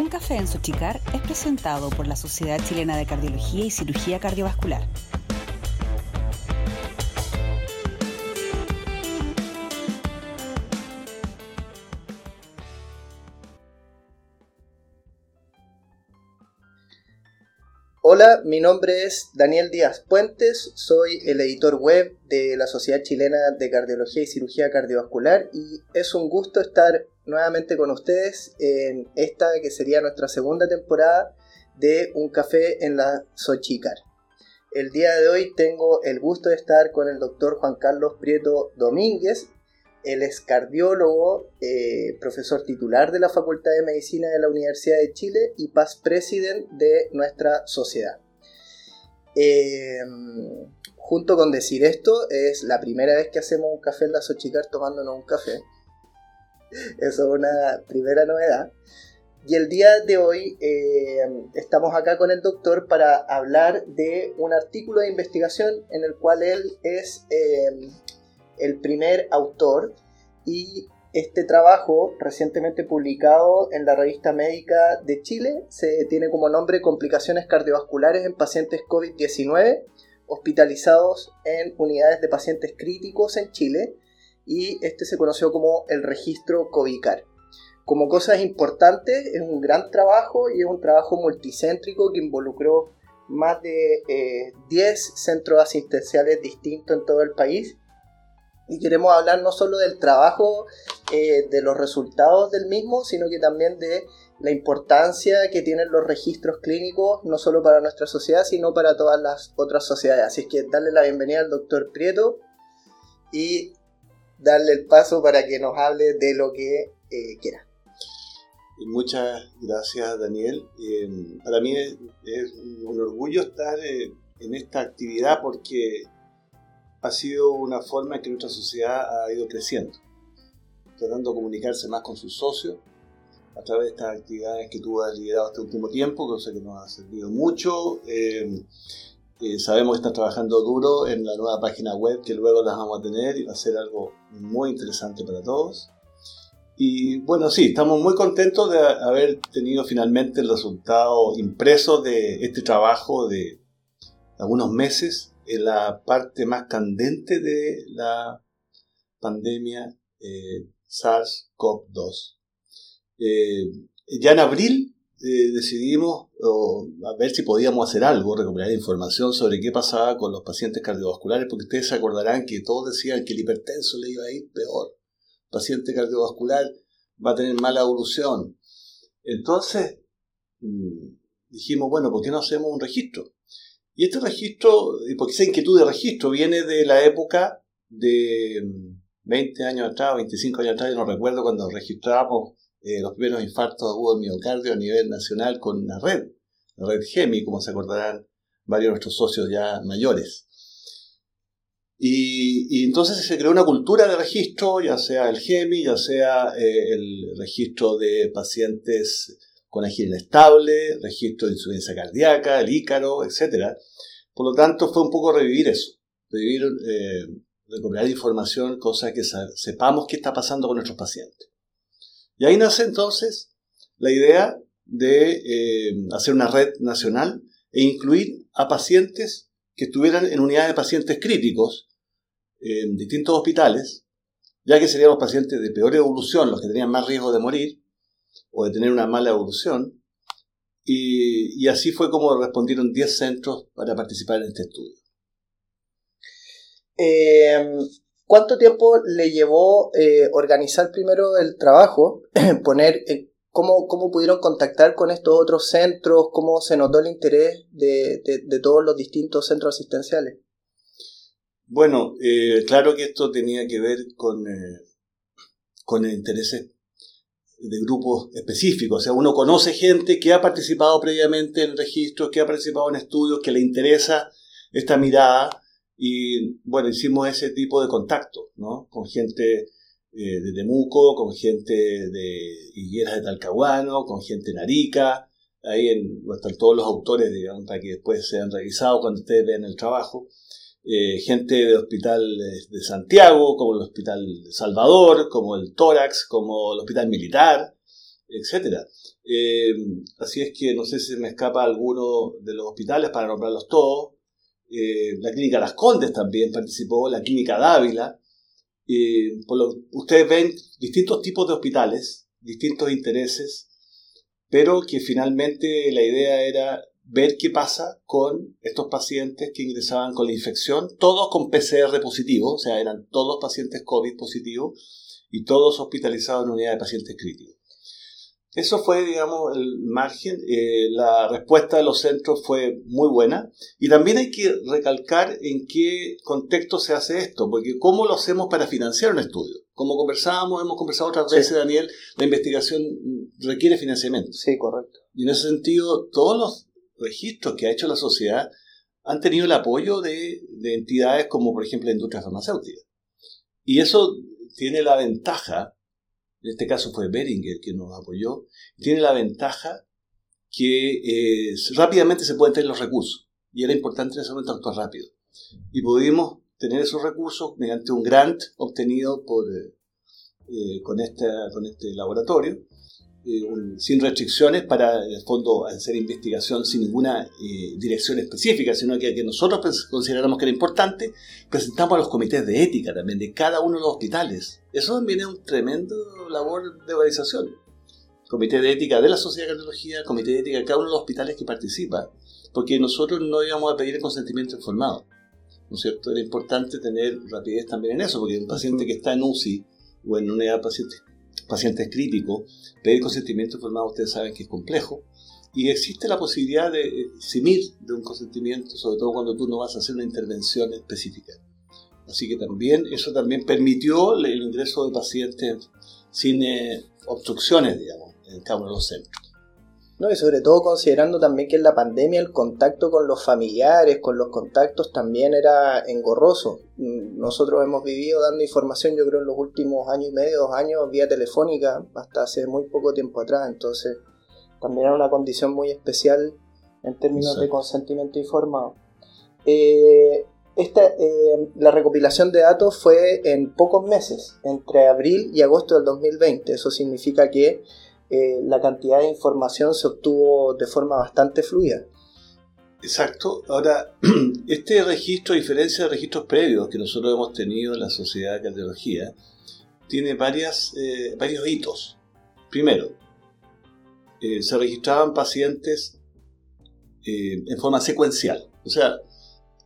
Un café en Sochicar es presentado por la Sociedad Chilena de Cardiología y Cirugía Cardiovascular. Hola, mi nombre es Daniel Díaz Puentes, soy el editor web de la Sociedad Chilena de Cardiología y Cirugía Cardiovascular y es un gusto estar nuevamente con ustedes en esta que sería nuestra segunda temporada de Un Café en la Sochicar. El día de hoy tengo el gusto de estar con el doctor Juan Carlos Prieto Domínguez. Él es cardiólogo, eh, profesor titular de la Facultad de Medicina de la Universidad de Chile y past president de nuestra sociedad. Eh, junto con decir esto, es la primera vez que hacemos un café en la Sochicar tomándonos un café. Eso es una primera novedad. Y el día de hoy eh, estamos acá con el doctor para hablar de un artículo de investigación en el cual él es eh, el primer autor y este trabajo recientemente publicado en la revista médica de Chile se tiene como nombre Complicaciones cardiovasculares en pacientes COVID-19 hospitalizados en unidades de pacientes críticos en Chile y este se conoció como el registro COVICAR. Como cosas importantes, es un gran trabajo y es un trabajo multicéntrico que involucró más de 10 eh, centros asistenciales distintos en todo el país. Y queremos hablar no solo del trabajo, eh, de los resultados del mismo, sino que también de la importancia que tienen los registros clínicos, no solo para nuestra sociedad, sino para todas las otras sociedades. Así es que darle la bienvenida al doctor Prieto y darle el paso para que nos hable de lo que eh, quiera. Muchas gracias, Daniel. Em, para mí es, un orgullo estar eh, en esta actividad porque ha sido una forma en que nuestra sociedad ha ido creciendo, tratando de comunicarse más con sus socios a través de estas actividades que tú has liderado este último tiempo, cosa que nos ha servido mucho. Em, sabemos que están trabajando duro en la nueva página web que luego las vamos a tener y va a ser algo muy interesante para todos. Y bueno, sí, estamos muy contentos de haber tenido finalmente el resultado impreso de este trabajo de algunos meses en la parte más candente de la pandemia eh, SARS-CoV-2. Eh, ya en abril eh, decidimos a ver si podíamos hacer algo, recuperar información sobre qué pasaba con los pacientes cardiovasculares, porque ustedes se acordarán que todos decían que el hipertenso le iba a ir peor. El paciente cardiovascular va a tener mala evolución. Entonces, mm, dijimos, bueno, ¿por qué no hacemos un registro? Y este registro, porque esa inquietud de registro viene de la época de 20 mm, años atrás, 25 años atrás, no recuerdo cuando registrábamos eh, los primeros infartos agudos del miocardio a nivel nacional con una red, la red GEMI, como se acordarán varios de nuestros socios ya mayores. Y, entonces se creó una cultura de registro, ya sea el GEMI, ya sea eh, el registro de pacientes con ágil inestable, registro de insuficiencia cardíaca, el ícaro, etc. Por lo tanto, fue un poco revivir eso, revivir, eh, recuperar información, cosa que sepamos qué está pasando con nuestros pacientes. Y ahí nace entonces la idea de eh, hacer una red nacional e incluir a pacientes que estuvieran en unidades de pacientes críticos en distintos hospitales, ya que serían los pacientes de peor evolución, los que tenían más riesgo de morir o de tener una mala evolución. Y, así fue como respondieron 10 centros para participar en este estudio. Eh, ¿Cuánto tiempo le llevó eh, organizar primero el trabajo, poner eh, cómo, cómo, pudieron contactar con estos otros centros, cómo se notó el interés de, todos los distintos centros asistenciales? Bueno, eh, claro que esto tenía que ver con, con intereses de grupos específicos. O sea, uno conoce gente que ha participado previamente en registros, que ha participado en estudios, que le interesa esta mirada y bueno, hicimos ese tipo de contacto, ¿no? Con gente eh, de Temuco, con gente de Higueras de Talcahuano, con gente en Arica, ahí en, están todos los autores, digamos, para que después sean revisados cuando ustedes vean el trabajo. Eh, gente de Hospital de Santiago, como el Hospital de Salvador, como el Tórax, como el Hospital Militar, etc. Eh, así es que no sé si me escapa alguno de los hospitales para nombrarlos todos. Eh, la clínica Las Condes también participó, la clínica Dávila. por lo, ustedes ven distintos tipos de hospitales, distintos intereses, pero que finalmente la idea era ver qué pasa con estos pacientes que ingresaban con la infección, todos con PCR positivo, o sea, eran todos pacientes COVID positivos y todos hospitalizados en unidad de pacientes críticos. Eso fue, digamos, el margen. Eh, la respuesta de los centros fue muy buena. Y también hay que recalcar en qué contexto se hace esto, porque cómo lo hacemos para financiar un estudio. Como conversábamos, hemos conversado otras veces, Daniel, la investigación requiere financiamiento. Sí, correcto. Y en ese sentido, todos los registros que ha hecho la sociedad han tenido el apoyo de, de entidades como, por ejemplo, la industria farmacéutica. Y eso tiene la ventaja en este caso fue Beringer quien nos apoyó, tiene la ventaja que eh, rápidamente se pueden tener los recursos. Y era importante en ese momento rápido. Y pudimos tener esos recursos mediante un grant obtenido por, eh, eh, con, con este laboratorio eh, sin restricciones para, en el fondo, hacer investigación sin ninguna eh, dirección específica, sino que, que nosotros consideramos que era importante, presentamos a los comités de ética también de cada uno de los hospitales. Eso también es un tremendo labor de organización. Comité de ética de la Sociedad de Cardiología, comité de ética de cada uno de los hospitales que participa, porque nosotros no íbamos a pedir el consentimiento informado. ¿No es cierto? Era importante tener rapidez también en eso, porque un paciente que está en UCI o en una unidad de pacientes pacientes críticos, pedir consentimiento informado ustedes saben que es complejo, y existe la posibilidad de eximir de un consentimiento, sobre todo cuando tú no vas a hacer una intervención específica. Así que también eso también permitió el ingreso de pacientes sin eh, obstrucciones, digamos, en cada uno de los centros. No, y sobre todo considerando también que en la pandemia el contacto con los familiares, con los contactos también era engorroso. Nosotros hemos vivido dando información, yo creo, en los últimos años y medio, dos años, vía telefónica, hasta hace muy poco tiempo atrás. Entonces, también era una condición muy especial en términos de consentimiento informado. Eh, esta, eh, la recopilación de datos fue en pocos meses, entre abril y agosto del 2020. Eso significa que eh, la cantidad de información se obtuvo de forma bastante fluida. Exacto. Ahora, este registro, a diferencia de registros previos que nosotros hemos tenido en la Sociedad de Cardiología, tiene varias, eh, varios hitos. Primero, eh, se registraban pacientes en forma secuencial. O sea,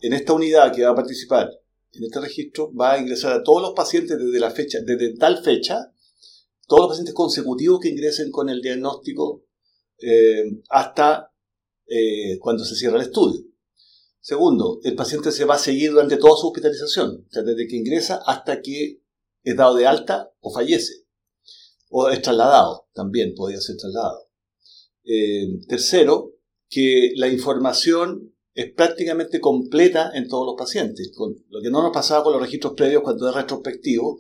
en esta unidad que va a participar en este registro va a ingresar a todos los pacientes desde la fecha, desde tal fecha todos los pacientes consecutivos que ingresen con el diagnóstico eh, hasta eh, cuando se cierra el estudio. Segundo, el paciente se va a seguir durante toda su hospitalización, desde que ingresa hasta que es dado de alta o fallece. O es trasladado, también podría ser trasladado. Eh, tercero, que la información es prácticamente completa en todos los pacientes, con lo que no nos pasaba con los registros previos cuando es retrospectivo,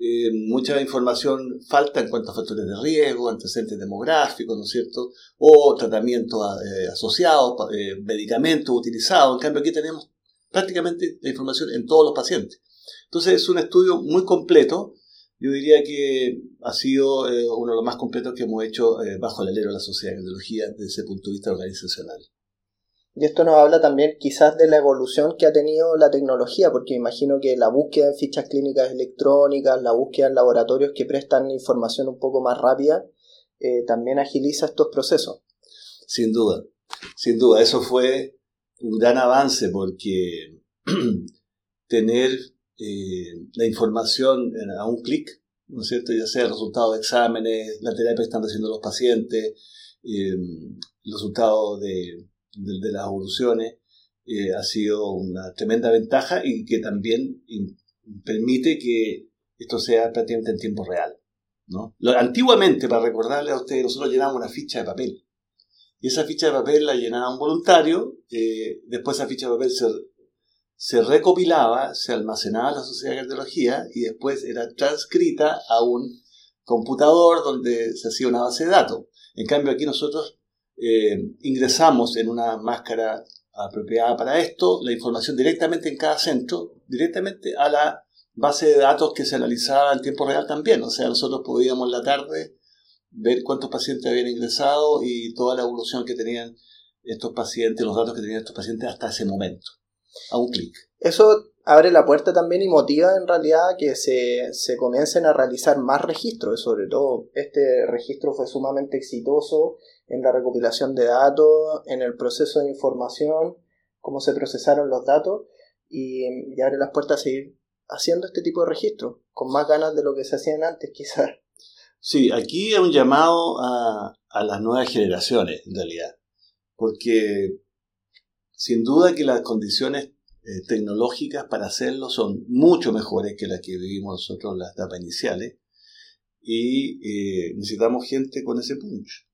eh, mucha información falta en cuanto a factores de riesgo, antecedentes demográficos, ¿no es cierto? O tratamientos eh, asociados, eh, medicamentos utilizados. En cambio, aquí tenemos prácticamente la información en todos los pacientes. Entonces, es un estudio muy completo. Yo diría que ha sido uno de los más completos que hemos hecho bajo el alero de la Sociedad de Cardiología desde ese punto de vista organizacional. Y esto nos habla también quizás de la evolución que ha tenido la tecnología, porque imagino que la búsqueda en fichas clínicas electrónicas, la búsqueda en laboratorios que prestan información un poco más rápida, eh, también agiliza estos procesos. Sin duda, sin duda, eso fue un gran avance porque tener eh, la información a un clic, ¿no es cierto? Ya sea el resultado de exámenes, la terapia que están haciendo los pacientes, eh, el resultado de de, las evoluciones eh, ha sido una tremenda ventaja y que también permite que esto sea prácticamente en tiempo real. ¿no? antiguamente, para recordarle a ustedes, nosotros llenábamos una ficha de papel. Y esa ficha de papel la llenaba un voluntario, eh, después esa ficha de papel se, se recopilaba, se almacenaba en la Sociedad de Cardiología y después era transcrita a un computador donde se hacía una base de datos. En cambio, aquí nosotros eh, ingresamos en una máscara apropiada para esto, la información directamente en cada centro, directamente a la base de datos que se analizaba en tiempo real también. O sea, nosotros podíamos en la tarde ver cuántos pacientes habían ingresado y toda la evolución que tenían estos pacientes, los datos que tenían estos pacientes hasta ese momento, a un clic. Eso abre la puerta también y motiva en realidad que se, se comiencen a realizar más registros, sobre todo este registro fue sumamente exitoso en la recopilación de datos, en el proceso de información, cómo se procesaron los datos y, y abre las puertas a seguir haciendo este tipo de registros, con más ganas de lo que se hacían antes quizás. Sí, aquí es un llamado a, a las nuevas generaciones, en realidad, porque sin duda que las condiciones eh, tecnológicas para hacerlo son mucho mejores que las que vivimos nosotros en las etapas iniciales y eh, necesitamos gente con ese punch,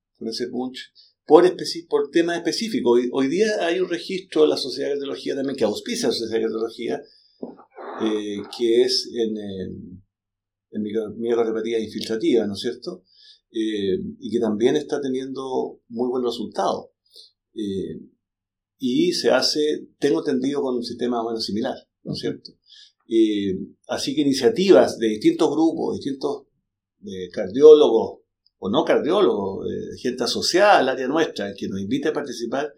por, temas específicos. Hoy, día hay un registro de la Sociedad de Cardiología también que auspicia la Sociedad de Cardiología, eh, que es en, en miocardiopatía infiltrativa, ¿no es cierto? Eh, y que también está teniendo muy buen resultado. Eh, y se hace, tengo entendido, con un sistema más o menos similar, ¿no es cierto? Así que iniciativas de distintos grupos, distintos cardiólogos o no cardiólogos, gente asociada al área nuestra, que nos invite a participar,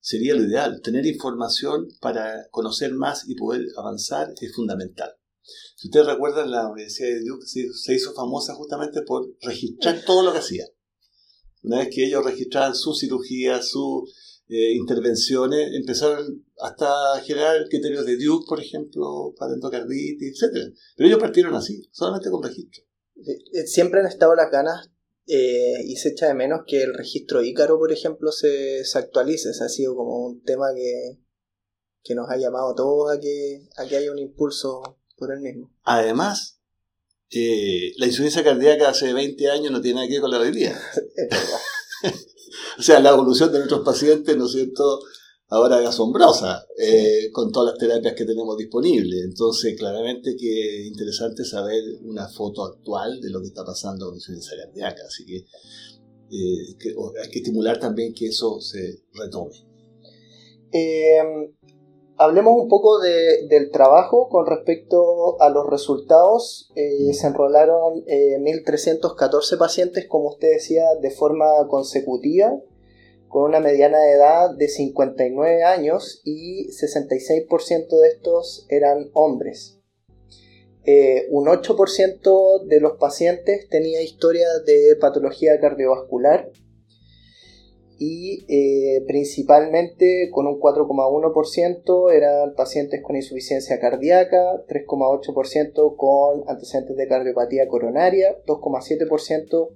sería lo ideal. Tener información para conocer más y poder avanzar es fundamental. Si ustedes recuerdan, la Universidad de Duke se hizo famosa justamente por registrar todo lo que hacía. Una vez que ellos registraban su cirugía, sus eh, intervenciones, empezaron hasta a generar criterios de Duke, por ejemplo, para endocarditis, etc. Pero ellos partieron así, solamente con registro. Eh, siempre han estado las ganas eh, y se echa de menos que el registro Ícaro, por ejemplo, se, se actualice. Ese ha sido como un tema que, que nos ha llamado a todos a que, a que haya un impulso mismo. Además, eh, la insuficiencia cardíaca hace 20 años no tiene nada que ver con la alegría. o sea, la evolución de nuestros pacientes, ¿no es cierto?, ahora es asombrosa, eh, con todas las terapias que tenemos disponibles. Entonces, claramente que es interesante saber una foto actual de lo que está pasando con insuficiencia cardíaca. Así que, eh, que hay que estimular también que eso se retome. Eh, hablemos un poco del trabajo con respecto a los resultados. Eh, se enrolaron 1.314 eh, pacientes, como usted decía, de forma consecutiva, con una mediana de edad de 59 años y 66% de estos eran hombres. Eh, un 8% de los pacientes tenía historia de patología cardiovascular y eh, principalmente con un 4,1% eran pacientes con insuficiencia cardíaca, 3,8% con antecedentes de cardiopatía coronaria, 2,7%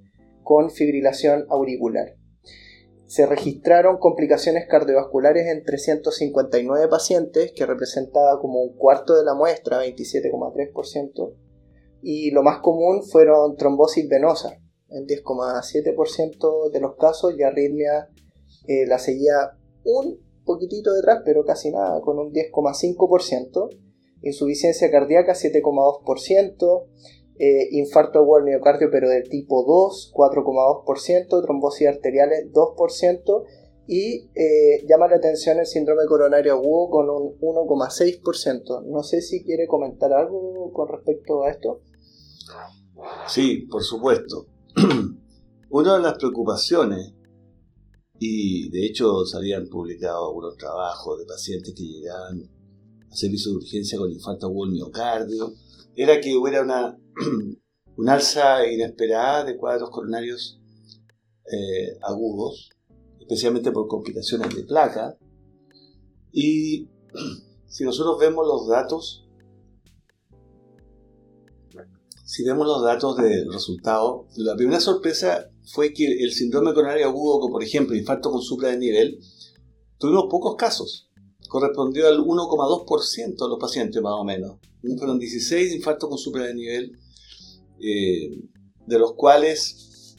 con fibrilación auricular. Se registraron complicaciones cardiovasculares en 359 pacientes, que representaba como un cuarto de la muestra, 27,3%, y lo más común fueron trombosis venosa, en 10,7% de los casos y arritmia eh, la seguía un poquitito detrás, pero casi nada, con un 10,5%, insuficiencia cardíaca 7,2%, eh, infarto agudo al miocardio pero del tipo 2, 4,2%, trombosis arteriales 2%, y eh, llama la atención el síndrome coronario agudo con un 1,6%. No sé si quiere comentar algo con respecto a esto. Sí, por supuesto. Una de las preocupaciones, y de hecho se habían publicado algunos trabajos de pacientes que llegaban a servicio de urgencia con infarto agudo miocardio, era que hubiera una, una alza inesperada de cuadros coronarios eh, agudos, especialmente por complicaciones de placa. Y si nosotros vemos los datos si vemos los datos de resultado, la primera sorpresa fue que el síndrome coronario agudo, como por ejemplo infarto con nivel, tuvimos pocos casos. Correspondió al 1,2% de los pacientes más o menos. Fueron 16 infartos con nivel, eh, de los cuales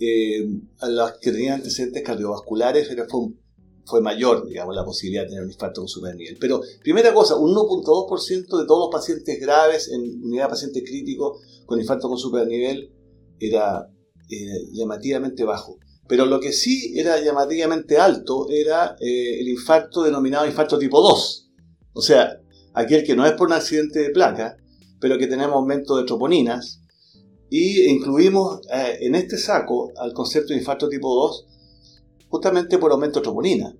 eh, a los que tenían antecedentes cardiovasculares era, fue mayor, digamos, la posibilidad de tener un infarto con supernivel. Pero, primera cosa, un 1.2% de todos los pacientes graves en unidad de pacientes críticos con infarto con supernivel era eh, llamativamente bajo. Pero lo que sí era llamativamente alto era el infarto denominado infarto tipo 2. O sea, aquel que no es por un accidente de placa, pero que tenemos aumento de troponinas, Y incluimos eh, en este saco al concepto de infarto tipo 2 justamente por aumento de troponina.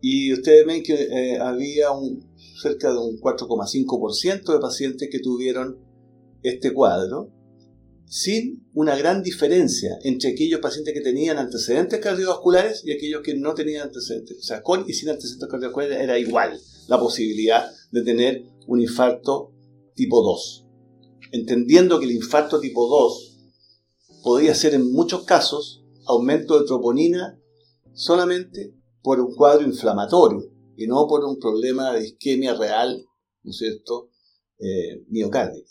Y ustedes ven que eh, había un, cerca de un 4,5% de pacientes que tuvieron este cuadro, sin una gran diferencia entre aquellos pacientes que tenían antecedentes cardiovasculares y aquellos que no tenían antecedentes. O sea, con y sin antecedentes cardiovasculares era igual la posibilidad de tener un infarto tipo 2. Entendiendo que el infarto tipo 2 podía ser en muchos casos aumento de troponina solamente por un cuadro inflamatorio y no por un problema de isquemia real, ¿no es cierto?, eh, miocárdica.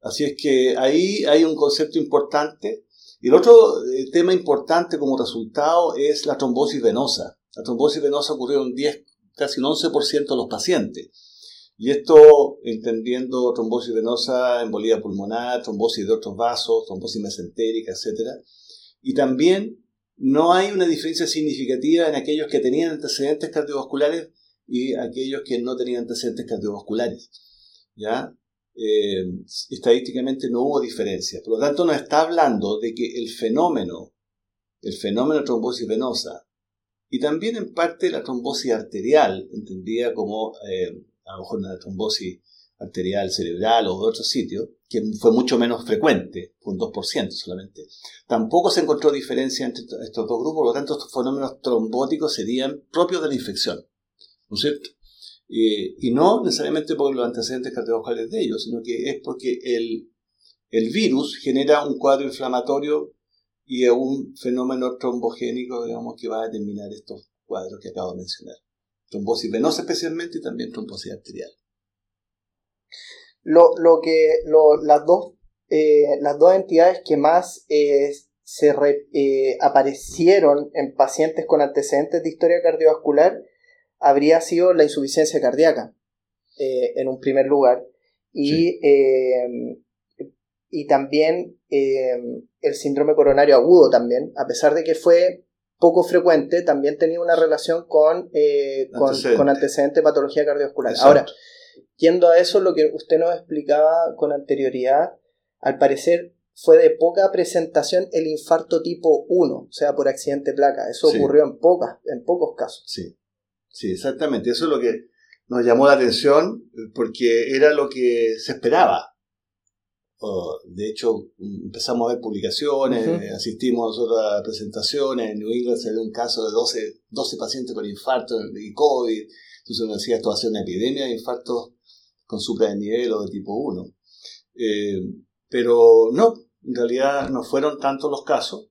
Así es que ahí hay un concepto importante. Y el otro eh, tema importante como resultado es la trombosis venosa. La trombosis venosa ocurrió en 10, casi un 11% de los pacientes. Y esto entendiendo trombosis venosa, embolía pulmonar, trombosis de otros vasos, trombosis mesentérica, etc. Y también no hay una diferencia significativa en aquellos que tenían antecedentes cardiovasculares y aquellos que no tenían antecedentes cardiovasculares. ¿ya? Eh, estadísticamente no hubo diferencia. Por lo tanto, nos está hablando de que el fenómeno, el fenómeno de trombosis venosa, y también en parte la trombosis arterial, entendida como eh, a lo mejor una trombosis arterial cerebral o de otro sitio, que fue mucho menos frecuente, un 2% solamente. Tampoco se encontró diferencia entre estos dos grupos, por lo tanto estos fenómenos trombóticos serían propios de la infección, ¿no es cierto? y no necesariamente por los antecedentes cardiovasculares de ellos, sino que es porque el, el virus genera un cuadro inflamatorio y un fenómeno trombogénico, digamos, que va a determinar estos cuadros que acabo de mencionar. Trombosis venosa especialmente y también trombosis arterial. Lo, lo que las, dos, eh, las dos entidades que más eh, se eh, aparecieron en pacientes con antecedentes de historia cardiovascular habría sido la insuficiencia cardíaca, en un primer lugar, y, y también el síndrome coronario agudo también, a pesar de que fue poco frecuente, también tenía una relación con, con, antecedentes de patología cardiovascular. Ahora, Yendo a eso, lo que usted nos explicaba con anterioridad, al parecer fue de poca presentación el infarto tipo 1, o sea, por accidente de placa. Eso ocurrió en, pocas, en pocos casos. Sí, sí, exactamente. Eso es lo que nos llamó la atención porque era lo que se esperaba. De hecho, empezamos a ver publicaciones, asistimos a otras presentaciones. En New England se ve un caso de 12, 12 pacientes con infarto de COVID. Entonces uno decía, esto va a ser una epidemia de infartos con nivel o de tipo 1. Eh, pero no, en realidad no fueron tantos los casos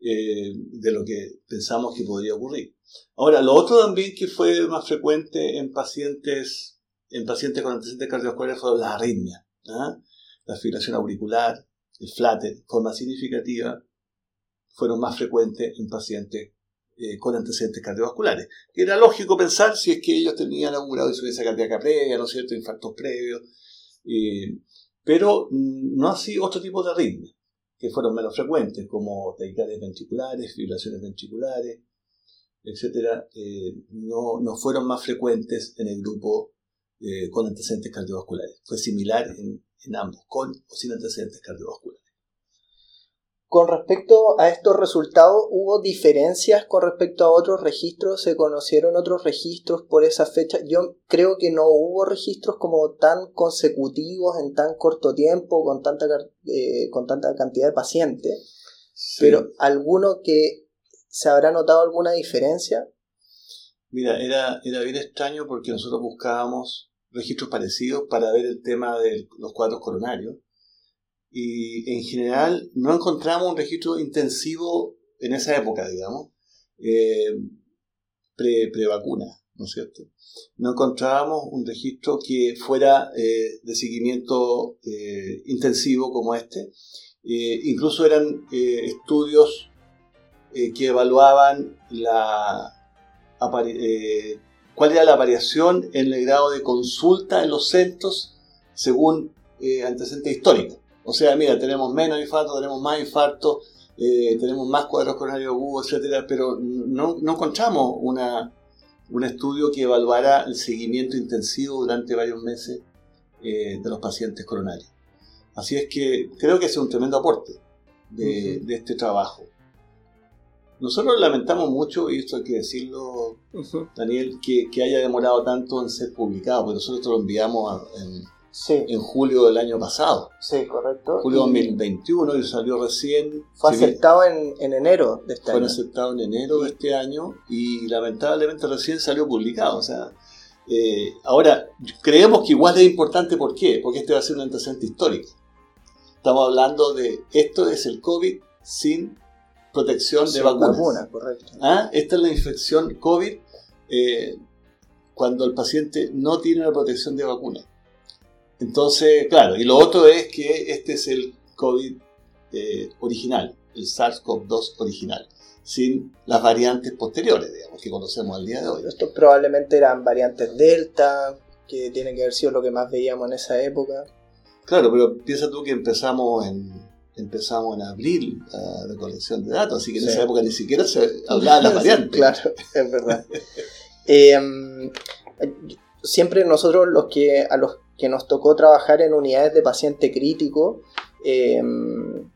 eh, de lo que pensamos que podría ocurrir. Ahora, lo otro también que fue más frecuente en pacientes, en pacientes con antecedentes cardiovasculares fue la arritmia, ¿ah? La fibrilación auricular, el flatter, forma significativa, fueron más frecuentes en pacientes eh, con antecedentes cardiovasculares. Era lógico pensar si es que ellos tenían algún grado de insuficiencia cardíaca previa, ¿no es cierto?, infartos previos, eh, pero mm, no así otro tipo de arritmias, que fueron menos frecuentes, como taquicardias ventriculares, fibrilaciones ventriculares, etc., eh, no, no, fueron más frecuentes en el grupo con antecedentes cardiovasculares. Fue similar en, en ambos, con o sin antecedentes cardiovasculares. Con respecto a estos resultados, ¿hubo diferencias con respecto a otros registros? ¿Se conocieron otros registros por esa fecha? Yo creo que no hubo registros como tan consecutivos en tan corto tiempo, con tanta, eh, con tanta cantidad de pacientes. Pero ¿alguno que se habrá notado alguna diferencia? Mira, era, era bien extraño porque nosotros buscábamos registros parecidos para ver el tema de los cuadros coronarios y en general no encontramos un registro intensivo en esa época, digamos, eh, pre-vacuna, ¿no es cierto? No encontrábamos un registro que fuera eh, de seguimiento eh, intensivo como este. incluso eran estudios que evaluaban la, cuál era la variación en el grado de consulta en los centros según antecedentes históricos. O sea, mira, tenemos menos infarto, tenemos más infarto, eh, tenemos más cuadros coronarios agudos, etcétera, pero no, encontramos una, un estudio que evaluara el seguimiento intensivo durante varios meses eh, de los pacientes coronarios. Así es que creo que es un tremendo aporte de, de este trabajo. Nosotros lamentamos mucho, y esto hay que decirlo, Daniel, que, que, haya demorado tanto en ser publicado, porque nosotros lo enviamos en, en julio del año pasado. Sí, correcto. Julio 2021 y salió recién. Fue aceptado en, en, enero de este año. Fue aceptado en enero de este año y lamentablemente recién salió publicado. O sea, eh, ahora, creemos que igual es importante, ¿por qué? Porque este va a ser un antecedente histórico. Estamos hablando de esto es el COVID sin protección de vacunas. Vacuna, correcto. ¿Ah? Esta es la infección COVID eh, cuando el paciente no tiene la protección de vacuna. Entonces, claro, y lo otro es que este es el COVID eh, original, el SARS-CoV-2 original, sin las variantes posteriores, digamos, que conocemos al día de hoy. Estos probablemente eran variantes Delta, que tienen que haber sido lo que más veíamos en esa época. Claro, pero piensa tú que empezamos en, empezamos en abril la recolección de datos, así que en esa época ni siquiera se hablaba de las variantes. claro, es verdad. Em, siempre nosotros los que a los que nos tocó trabajar en unidades de paciente crítico, em,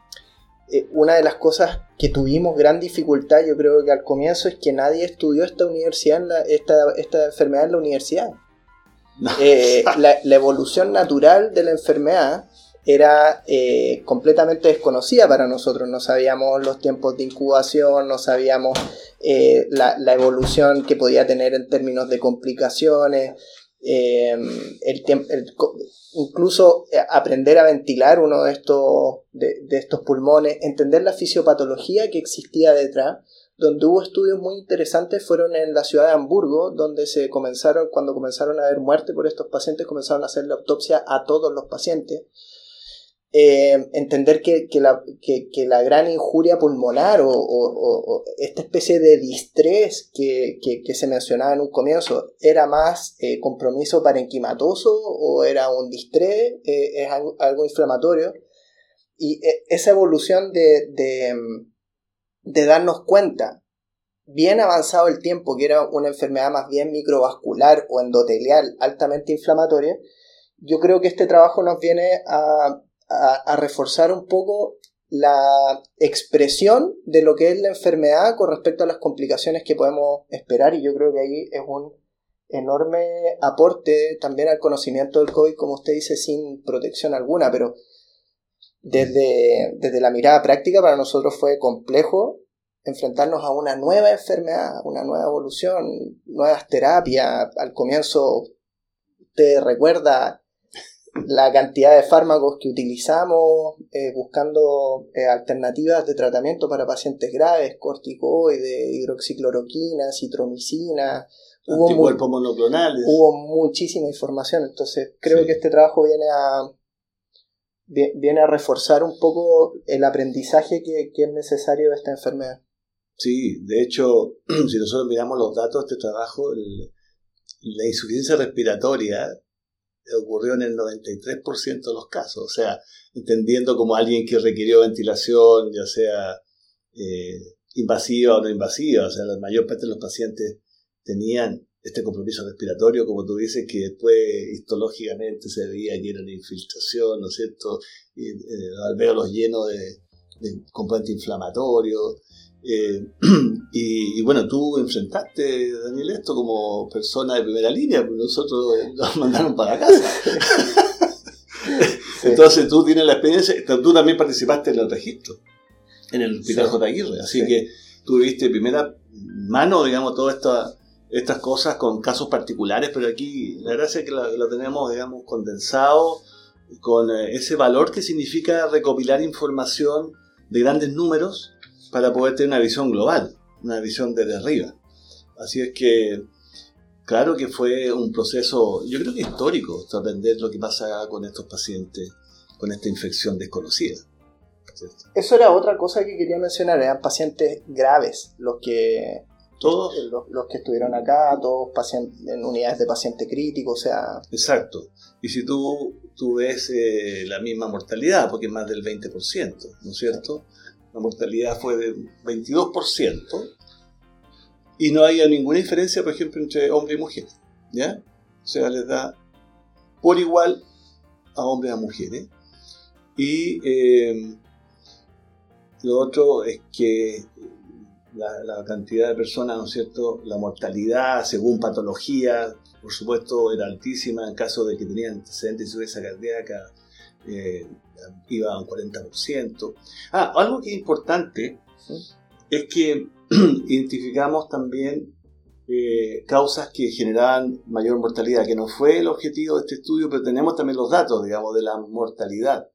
eh, una de las cosas que tuvimos gran dificultad, yo creo que al comienzo, es que nadie estudió esta universidad, esta, esta, enfermedad en la universidad. Eh, la, evolución natural de la enfermedad era eh, completamente desconocida para nosotros. No sabíamos los tiempos de incubación, no sabíamos la, la, evolución que podía tener en términos de complicaciones. Eh, el, incluso eh, aprender a ventilar uno de estos, de, estos pulmones, entender la fisiopatología que existía detrás, donde hubo estudios muy interesantes fueron en la ciudad de Hamburgo, donde se comenzaron, cuando comenzaron a haber muerte por estos pacientes, comenzaron a hacer la autopsia a todos los pacientes eh, entender que, la, la, gran injuria pulmonar o, esta especie de distrés que, se mencionaba en un comienzo era más eh, compromiso parenquimatoso o era un distrés, eh, es algo, inflamatorio. Y esa evolución de, de, de darnos cuenta, bien avanzado el tiempo, que era una enfermedad más bien microvascular o endotelial altamente inflamatoria, yo creo que este trabajo nos viene a a, reforzar un poco la expresión de lo que es la enfermedad con respecto a las complicaciones que podemos esperar y yo creo que ahí es un enorme aporte también al conocimiento del COVID, como usted dice, sin protección alguna, pero desde, desde la mirada práctica para nosotros fue complejo enfrentarnos a una nueva enfermedad, una nueva evolución, nuevas terapias. Al comienzo, usted recuerda la cantidad de fármacos que utilizamos eh, buscando eh, alternativas de tratamiento para pacientes graves, corticoides, hidroxicloroquina, citromicina. Hubo, monoclonales. hubo muchísima información, entonces creo que este trabajo viene a, viene a reforzar un poco el aprendizaje que, que es necesario de esta enfermedad. Sí, de hecho, si nosotros miramos los datos de este trabajo, la insuficiencia respiratoria ocurrió en el 93% de los casos. O sea, entendiendo como alguien que requirió ventilación, ya sea eh, invasiva o no invasiva, o sea, la mayor parte de los pacientes tenían este compromiso respiratorio, como tú dices, que después histológicamente se veía que era una infiltración, ¿no es cierto? Y, eh, los llenos de, de componente inflamatorio. Eh, y, bueno, tú enfrentaste, Daniel, esto como persona de primera línea, pero nosotros nos mandaron para casa. Entonces tú tienes la experiencia, tú también participaste en el registro, en el Hospital J. Aguirre, así que tú viste de primera mano, digamos, todas estas estas cosas con casos particulares, pero aquí la gracia es que lo tenemos, digamos, condensado con eh, ese valor que significa recopilar información de grandes números para poder tener una visión global, una visión desde arriba. Así es que, claro que fue un proceso, yo creo que histórico, aprender lo que pasa con estos pacientes con esta infección desconocida. Eso era otra cosa que quería mencionar, eran pacientes graves, los que todos los, que estuvieron acá, todos pacientes, en unidades de paciente crítico, o sea... Exacto. Y si tú, tú ves eh, la misma mortalidad, porque es más del 20%, ¿no es cierto? La mortalidad fue de 22%, y no había ninguna diferencia, por ejemplo, entre hombre y mujer. ¿ya? O sea, les da por igual a hombres y a mujeres. Y eh, lo otro es que la, cantidad de personas, ¿no es cierto? La mortalidad según patología, por supuesto, era altísima en caso de que tenían antecedentes de insuficiencia cardíaca, eh, iba a un 40%. Ah, algo que es importante es que identificamos también eh, causas que generaban mayor mortalidad, que no fue el objetivo de este estudio, pero tenemos también los datos, digamos, de la mortalidad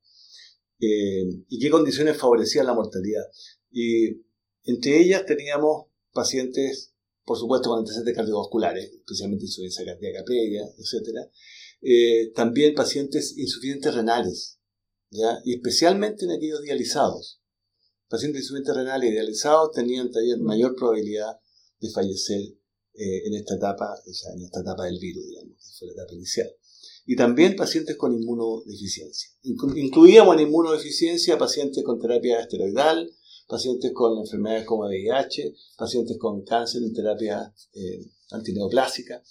eh, y qué condiciones favorecían la mortalidad. Y entre ellas teníamos pacientes, por supuesto, con antecedentes cardiovasculares, especialmente insuficiencia cardíaca previa, etc. Eh, también pacientes insuficientes renales, ¿ya? y especialmente en aquellos dializados. Pacientes insuficientes renales y dializados tenían también mayor probabilidad de fallecer eh, en esta etapa, o sea, en esta etapa del virus, digamos, que fue la etapa inicial. Y también pacientes con inmunodeficiencia. Incluíamos en inmunodeficiencia pacientes con terapia esteroidal, pacientes con enfermedades como VIH, pacientes con cáncer en terapia eh, antineoplásica.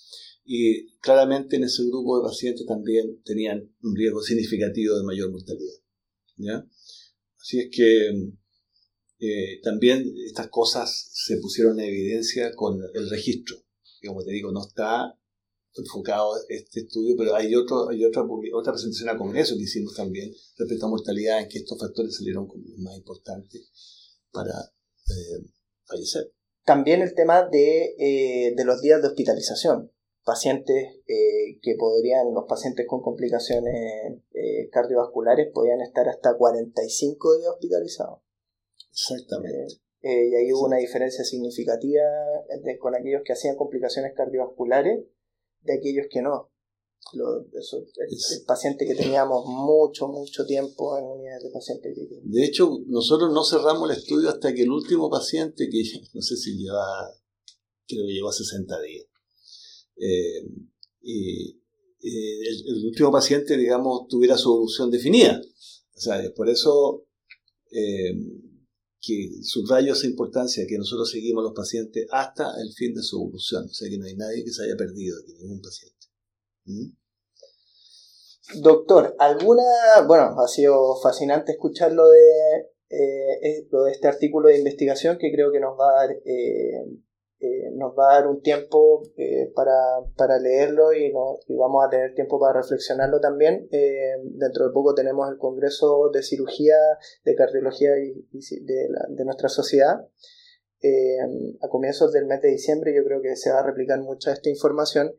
Y claramente en ese grupo de pacientes también tenían un riesgo significativo de mayor mortalidad. ¿ya? Así es que eh, también estas cosas se pusieron en evidencia con el registro. Como te digo, no está enfocado este estudio, pero hay, otro, hay otra, otra presentación a Congreso que hicimos también respecto a mortalidad, en que estos factores salieron como los más importantes para eh, fallecer. También el tema de, eh, de, los días de hospitalización. Pacientes eh, que podrían, los pacientes con complicaciones cardiovasculares podían estar hasta 45 días hospitalizados. Exactamente. y ahí hubo una diferencia significativa con aquellos que hacían complicaciones cardiovasculares de aquellos que no el, paciente que teníamos mucho, mucho tiempo en unidades de pacientes De hecho, nosotros no cerramos el estudio hasta que el último paciente, que no sé si lleva, creo que llegó a 60 días, eh, y, el, último paciente, digamos, tuviera su evolución definida. O sea, por eso eh, que subrayo esa importancia que nosotros seguimos a los pacientes hasta el fin de su evolución. O sea, que no hay nadie que se haya perdido aquí, ningún paciente. Doctor, alguna, bueno, ha sido fascinante escuchar lo de, eh, lo de este artículo de investigación que creo que nos va a dar, nos va a dar un tiempo para, leerlo y, y, vamos a tener tiempo para reflexionarlo también. dentro de poco tenemos el Congreso de Cirugía, de Cardiología y, de, de, nuestra sociedad. a comienzos del mes de diciembre yo creo que se va a replicar mucha esta información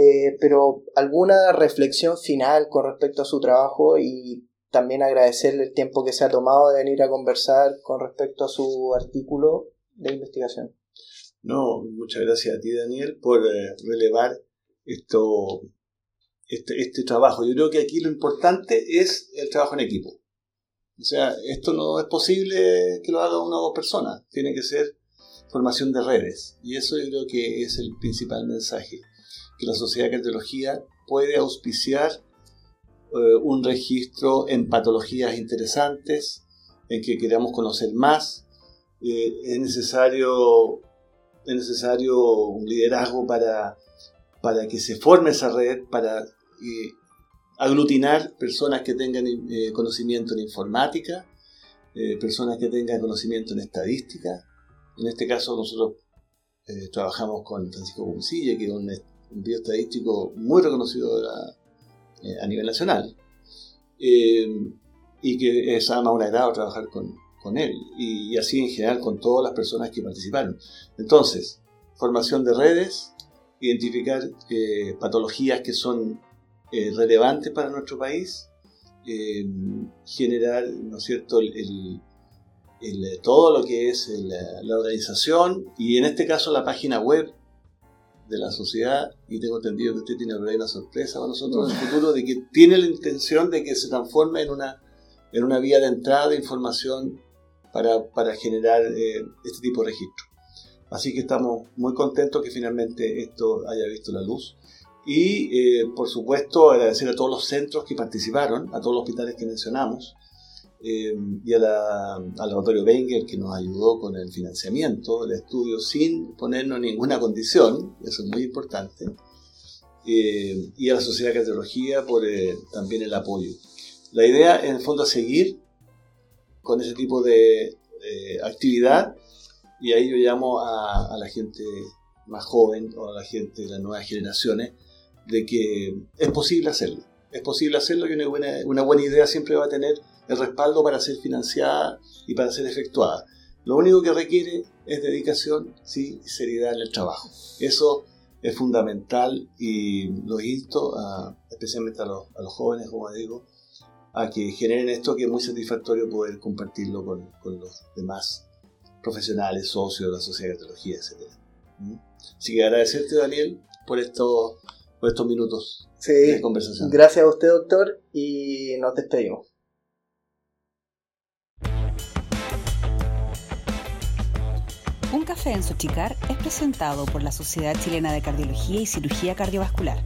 eh, pero alguna reflexión final con respecto a su trabajo y también agradecerle el tiempo que se ha tomado de venir a conversar con respecto a su artículo de investigación. No, muchas gracias a ti Daniel por eh, relevar esto, este, este trabajo. Yo creo que aquí lo importante es el trabajo en equipo. O sea, esto no es posible que lo haga una o dos personas, tiene que ser formación de redes. Y eso yo creo que es el principal mensaje que la Sociedad de Cardiología puede auspiciar eh, un registro en patologías interesantes, en que queramos conocer más. Eh, es, necesario, es necesario un liderazgo para, para que se forme esa red, para eh, aglutinar personas que tengan conocimiento en informática, personas que tengan conocimiento en estadística. En este caso nosotros trabajamos con Francisco Buncilla, que es un un bioestadístico muy reconocido eh, a nivel nacional, eh, y que es además un agrado trabajar con, él, y, así en general con todas las personas que participaron. Entonces, formación de redes, identificar eh, patologías que son relevantes para nuestro país, generar, ¿no es cierto?, el, todo lo que es la organización y en este caso la página web de la sociedad y tengo entendido que usted tiene una sorpresa para nosotros en el futuro de que tiene la intención de que se transforme en una, en una vía de entrada de información para, generar eh, este tipo de registro. Así que estamos muy contentos que finalmente esto haya visto la luz. Y eh, por supuesto agradecer a todos los centros que participaron, a todos los hospitales que mencionamos, eh, y al laboratorio Wenger que nos ayudó con el financiamiento del estudio sin ponernos ninguna condición, eso es muy importante, eh, y a la Sociedad de Cardiología por eh, también el apoyo. La idea en el fondo es seguir con ese tipo de actividad y ahí yo llamo a, la gente más joven o a la gente de las nuevas generaciones de que es posible hacerlo. Es posible hacerlo y una buena, una buena idea siempre va a tener el respaldo para ser financiada y para ser efectuada. Lo único que requiere es dedicación ¿sí? y seriedad en el trabajo. Eso es fundamental y lo insto especialmente a los, a los, jóvenes, como digo, a que generen esto que es muy satisfactorio poder compartirlo con, con los demás profesionales, socios de la Sociedad de Cardiología, etc. ¿Mm? Así que agradecerte, Daniel, por, esto, por estos minutos de conversación. Gracias a usted, doctor, y nos despedimos. Un café en Sochicar es presentado por la Sociedad Chilena de Cardiología y Cirugía Cardiovascular.